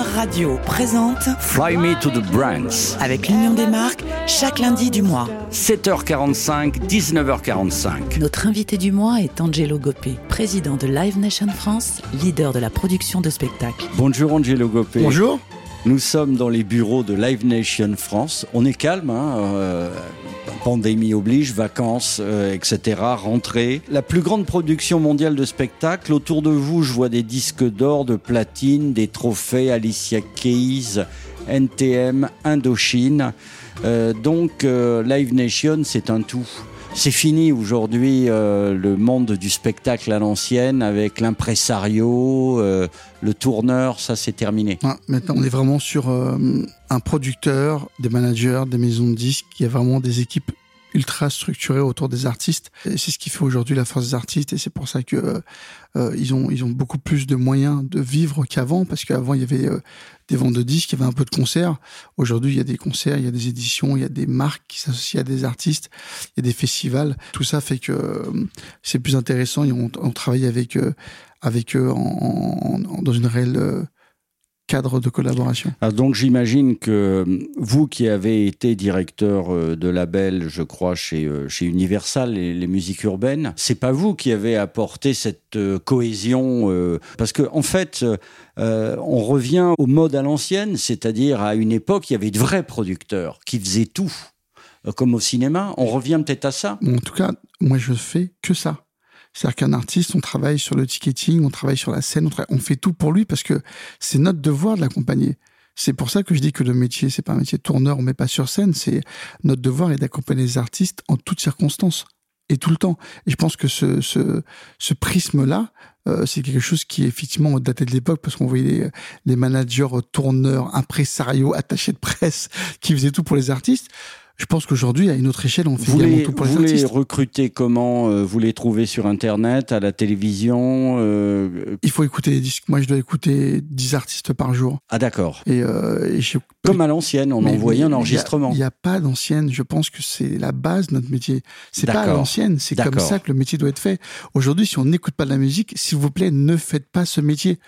Radio présente Fly Me to the Brands. avec l'Union des marques chaque lundi du mois. 7h45, 19h45. Notre invité du mois est Angelo Gopé, président de Live Nation France, leader de la production de spectacles. Bonjour Angelo Gopé. Bonjour. Nous sommes dans les bureaux de Live Nation France. On est calme, hein, euh, pandémie oblige, vacances, euh, etc., rentrée. La plus grande production mondiale de spectacles. Autour de vous, je vois des disques d'or, de platine, des trophées Alicia Keys, NTM, Indochine. Euh, donc, euh, Live Nation, c'est un tout. C'est fini aujourd'hui euh, le monde du spectacle à l'ancienne avec l'impresario, euh, le tourneur, ça c'est terminé. Ah, maintenant, on est vraiment sur euh, un producteur, des managers, des maisons de disques. Il y a vraiment des équipes ultra structurées autour des artistes. C'est ce qui fait aujourd'hui la force des artistes. Et c'est pour ça que euh, euh, ils ont ils ont beaucoup plus de moyens de vivre qu'avant. Parce qu'avant il y avait euh, des ventes de disques, il y avait un peu de concerts. Aujourd'hui, il y a des concerts, il y a des éditions, il y a des marques qui s'associent à des artistes, il y a des festivals. Tout ça fait que euh, c'est plus intéressant. Et on, on travaille avec euh, avec eux en, en- dans une réelle cadre de collaboration. Ah, donc j'imagine que euh, vous qui avez été directeur euh, de label, je crois, chez, euh, chez Universal, les, les musiques urbaines, c'est pas vous qui avez apporté cette cohésion, euh, parce que en fait, euh, on revient au mode à l'ancienne, c'est-à-dire à une époque, il y avait de vrais producteurs qui faisaient tout, comme au cinéma. On revient peut-être à ça? En tout cas, moi, je fais que ça. C'est-à-dire qu'un artiste, on travaille sur le ticketing, on travaille sur la scène, on, on fait tout pour lui parce que c'est notre devoir de l'accompagner. C'est pour ça que je dis que le métier, c'est pas un métier tourneur, on met pas sur scène, c'est notre devoir est d'accompagner les artistes en toutes circonstances et tout le temps. Et je pense que ce, ce, ce prisme-là, euh, c'est quelque chose qui est effectivement daté de l'époque parce qu'on voyait les, les managers, tourneurs, impresarios, attachés de presse qui faisaient tout pour les artistes. Je pense qu'aujourd'hui, à une autre échelle, on fait Vous les, tout pour les vous les recrutez comment euh, Vous les trouvez sur Internet, à la télévision euh, Il faut écouter les disques. Moi, je dois écouter 10 artistes par jour. Ah d'accord. Et, euh, et Comme à l'ancienne, on mais- envoyait un enregistrement. Il n'y a, pas d'ancienne. Je pense que c'est la base de notre métier. C'est pas à l'ancienne. C'est comme ça que le métier doit être fait. Aujourd'hui, si on n'écoute pas de la musique, s'il vous plaît, ne faites pas ce métier.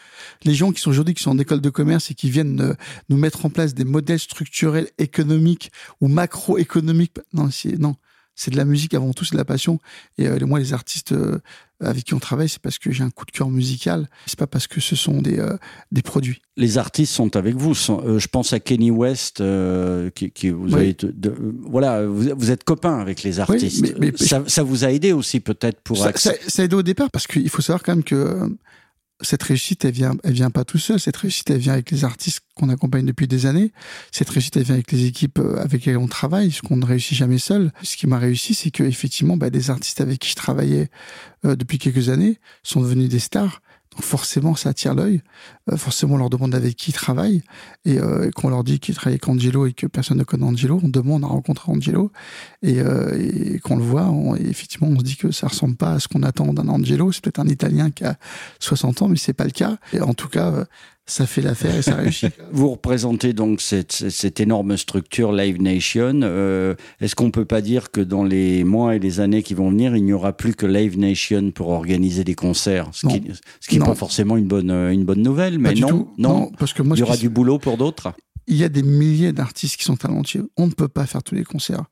Les gens qui sont aujourd'hui, qui sont en école de commerce et qui viennent nous mettre en place des modèles structurels économiques ou macroéconomiques, non, c'est, non. C'est de la musique avant tout, c'est de la passion. Et euh, moi, les artistes euh, avec qui on travaille, c'est parce que j'ai un coup de cœur musical. C'est pas parce que ce sont des, euh, des produits. Les artistes sont avec vous. Sont- je pense à Kenny West, qui, qui vous Oui. avez, de- de- voilà, vous, vous êtes copains avec les artistes. mais- mais- ça, ça vous a aidé aussi peut-être pour ça, ça, ça a aidé au départ parce qu'il faut savoir quand même que cette réussite, elle vient, elle vient pas tout seul. Cette réussite, elle vient avec les artistes qu'on accompagne depuis des années. Cette réussite, elle vient avec les équipes euh, avec lesquelles on travaille, ce qu'on ne réussit jamais seul. Ce qui m'a réussi, c'est que effectivement, bah, des artistes avec qui je travaillais euh, depuis quelques années sont devenus des stars. Forcément, ça attire l'œil. Euh, forcément, on leur demande avec qui ils travaillent. Et, euh, qu'on leur dit qu'ils travaillent avec Angelo et que personne ne connaît Angelo, on demande à rencontrer Angelo. Et, euh, et qu'on le voit, on- et effectivement, on se dit que ça ressemble pas à ce qu'on attend d'un Angelo. C'est peut-être un Italien qui a 60 ans, mais c'est pas le cas. Et en tout cas, euh, ça fait l'affaire et ça réussit. Vous représentez donc cette, cette énorme structure Live Nation. Euh, Est-ce qu'on peut pas dire que dans les mois et les années qui vont venir, il n'y aura plus que Live Nation pour organiser des concerts? Ce qui, n'est pas forcément une bonne, euh, une bonne nouvelle, mais non, non. parce que moi, Il y aura du boulot pour d'autres? il y a des milliers d'artistes qui sont talentueux. On ne peut pas faire tous les concerts.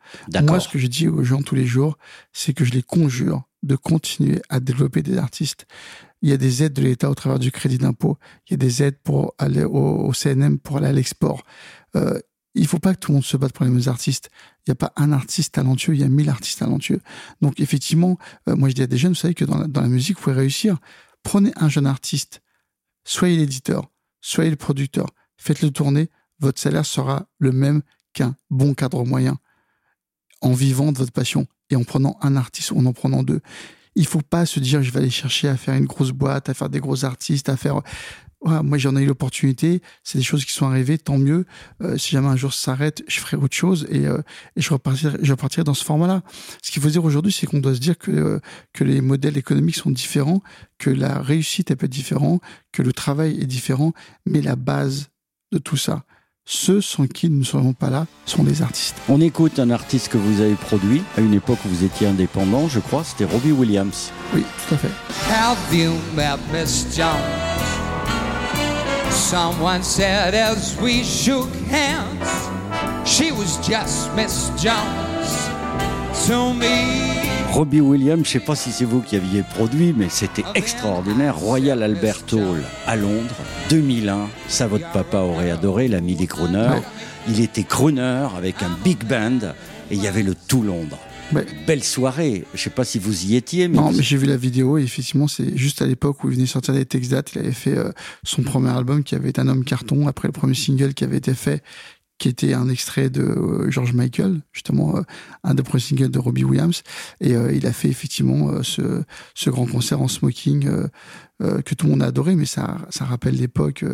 Moi, ce que je dis aux gens tous les jours, c'est que je les conjure de continuer à développer des artistes. Il y a des aides de l'État au travers du crédit d'impôt. Il y a des aides pour aller au, CNM pour aller à l'export. Euh, il faut pas que tout le monde se batte pour les mêmes artistes. Il n'y a pas un artiste talentueux, il y a mille artistes talentueux. Donc effectivement, euh, moi je dis à des jeunes, vous savez que dans la, dans la musique, vous pouvez réussir. Prenez un jeune artiste, soyez l'éditeur, soyez le producteur, faites-le tourner, votre salaire sera le même qu'un bon cadre moyen en vivant de votre passion et en prenant un artiste ou en en prenant deux. Il faut pas se dire je vais aller chercher à faire une grosse boîte, à faire des gros artistes, à faire. Voilà, moi j'en ai eu l'opportunité, c'est des choses qui sont arrivées, tant mieux. Euh, si jamais un jour ça s'arrête, je ferai autre chose et, euh, et je, repartirai, je repartirai dans ce format-là. Ce qu'il faut dire aujourd'hui, c'est qu'on doit se dire que, euh, que les modèles économiques sont différents, que la réussite elle peut être différente, que le travail est différent, mais la base de tout ça, ceux sans qui nous ne serions pas là sont les artistes. On écoute un artiste que vous avez produit. À une époque où vous étiez indépendant, je crois, c'était Robbie Williams. Oui, tout à fait. Have you met Miss Jones? Someone said as we shook hands, she was just Miss Jones to me. Robbie Williams, je ne sais pas si c'est vous qui aviez produit, mais c'était extraordinaire. Royal Albert Hall à Londres, 2001. Ça, votre papa aurait adoré, l'ami des crooners. Il était crooner avec un big band et il y avait le tout Londres. Belle soirée. Je sais pas si vous y étiez. Mais non, mais j'ai vu la vidéo et effectivement, c'est juste à l'époque où il venait sortir des textes dates. Il avait fait euh, son premier album qui avait été un homme carton après le premier single qui avait été fait, qui était un extrait de euh, George Michael, justement euh, un des premiers singles de Robbie Williams. Et il a fait effectivement ce, ce grand concert en smoking que tout le monde a adoré, mais ça, ça rappelle l'époque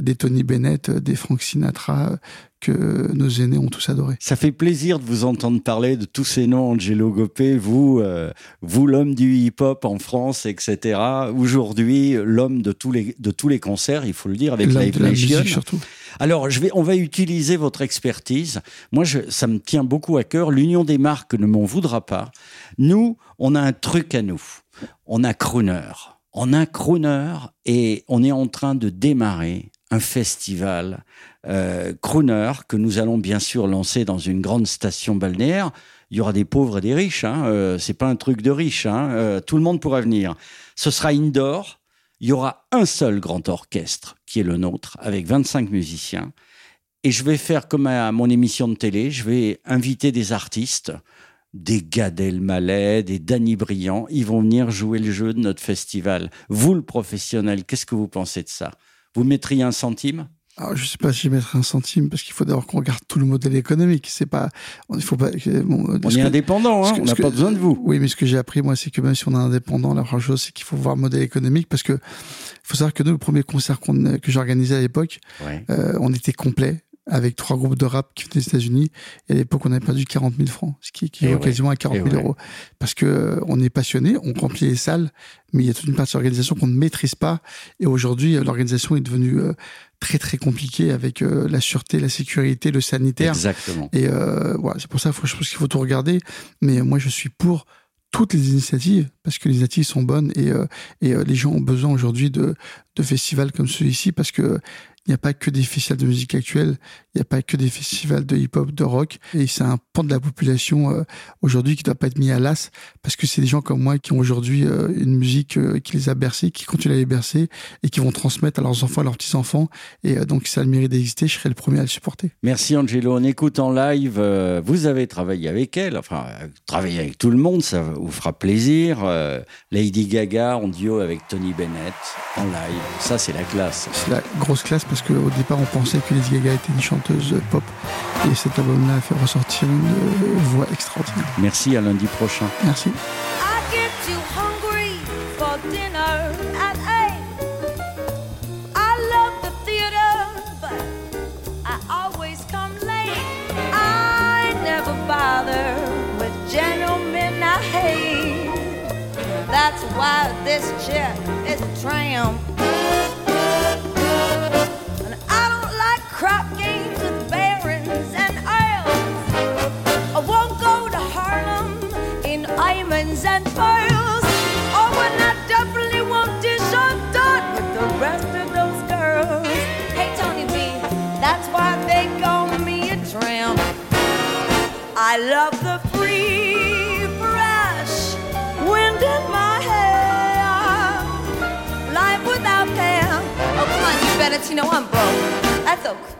des Tony Bennett, des Frank Sinatra, que nos aînés ont tous adoré. Ça fait plaisir de vous entendre parler de tous ces noms, Angelo Gopé, vous, euh, vous l'homme du hip-hop en France, etc. Aujourd'hui, l'homme de tous les de tous les concerts, il faut le dire, avec Live Nation. surtout. Alors, je vais, on va utiliser votre expertise. Moi, ça me tient beaucoup à cœur. L'Union des marques ne m'en voudra pas. Nous, on a un truc à nous. On a Crooner. On a Crooner et on est en train de démarrer un festival euh, crooner que nous allons bien sûr lancer dans une grande station balnéaire. Il y aura des pauvres et des riches. Hein, euh, c'est pas un truc de riche. Hein, euh, tout le monde pourra venir. Ce sera indoor. Il y aura un seul grand orchestre qui est le nôtre avec 25 musiciens. Et je vais faire comme à mon émission de télé. Je vais inviter des artistes des Gad Elmaleh, des Danny Briand, ils vont venir jouer le jeu de notre festival. Vous, le professionnel, qu'est-ce que vous pensez de ça? Vous mettriez un centime? Alors, je sais pas si je mettrais un centime parce qu'il faut d'abord qu'on regarde tout le modèle économique. C'est pas, il faut pas. on est indépendant, hein, on n'a pas besoin de vous. Oui, mais ce que j'ai appris moi, c'est que même si on est indépendant, la première chose, c'est qu'il faut voir le modèle économique parce que faut savoir que nous, le premier concert que j'organisais à l'époque, euh, on était complet avec trois groupes de rap qui venaient des États-Unis. Et à l'époque, on avait perdu 40 000 francs, ce qui équivaut quasiment à 40 000 euros. Parce que euh, on est passionné, on remplit les salles, mais il y a toute une partie de l'organisation qu'on ne maîtrise pas. Et aujourd'hui, euh, l'organisation est devenue euh, très très compliquée avec la sûreté, la sécurité, le sanitaire. Exactement. Et voilà, c'est pour ça, je pense qu'il faut tout regarder. Mais moi, je suis pour toutes les initiatives parce que les initiatives sont bonnes et, et les gens ont besoin aujourd'hui de, de festivals comme celui-ci parce que il n'y a pas que des festivals de musique actuelle, il n'y a pas que des festivals de hip-hop, de rock. Et c'est un pan de la population euh, aujourd'hui qui ne doit pas être mis à l'as parce que c'est des gens comme moi qui ont aujourd'hui euh, une musique euh, qui les a bercés, qui continuent à les bercer et qui vont transmettre à leurs enfants, à leurs petits-enfants. Et donc, ça a le mérite d'exister. Je serai le premier à le supporter. Merci Angelo. On écoute en live. vous avez travaillé avec elle, enfin, travaillé avec tout le monde, ça vous fera plaisir. Lady Gaga en duo avec Tony Bennett en live. Ça, c'est la classe. C'est la grosse classe parce qu'au départ, on pensait que Lady Gaga était une chanteuse pop. Et cet album-là a fait ressortir une voix extraordinaire. Merci, à lundi prochain. Merci. That's why this chick is a tramp. Diamonds and pearls. Oh, and I definitely won't dish on dot with the rest of those girls. Hey, Tony B, that's why they call me a tramp. I love the free, fresh wind in my hair. Life without care. Oh, come on, you better, you know I'm broke. That's okay.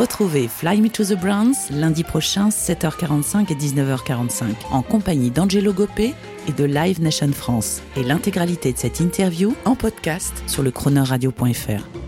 Retrouvez Fly Me to the Browns lundi prochain 7h45 et 19h45 en compagnie d'Angelo Gopé et de Live Nation France et l'intégralité de cette interview en podcast sur le chroneurradio.fr.